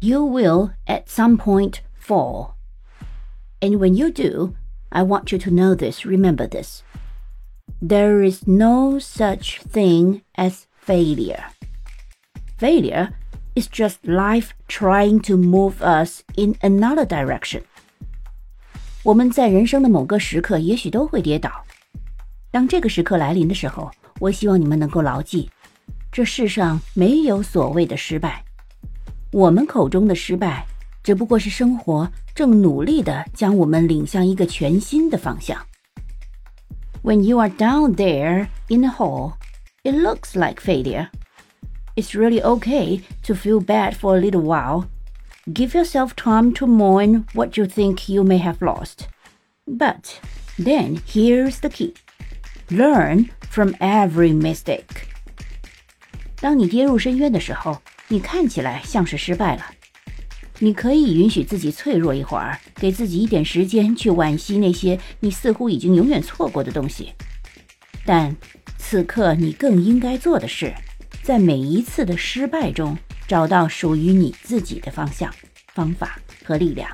You will at some point fall. And when you do, I want you to know this, remember this. There is no such thing as failure. Failure is just life trying to move us in another direction. 我们在人生的某个时刻，也许都会跌倒。当这个时刻来临的时候，我希望你们能够牢记，这世上没有所谓的失败。 我们口中的失败，只不过是生活正努力地将我们领向一个全新的方向。When you are down there in the hole, it looks like failure. It's really okay to feel bad for a little while. Give yourself time to mourn what you think you may have lost. But then here's the key learn from every mistake. 当你跌入深渊的时候， 你看起来像是失败了。你可以允许自己脆弱一会儿，给自己一点时间去惋惜那些你似乎已经永远错过的东西。但此刻，你更应该做的是，在每一次的失败中找到属于你自己的方向、方法和力量。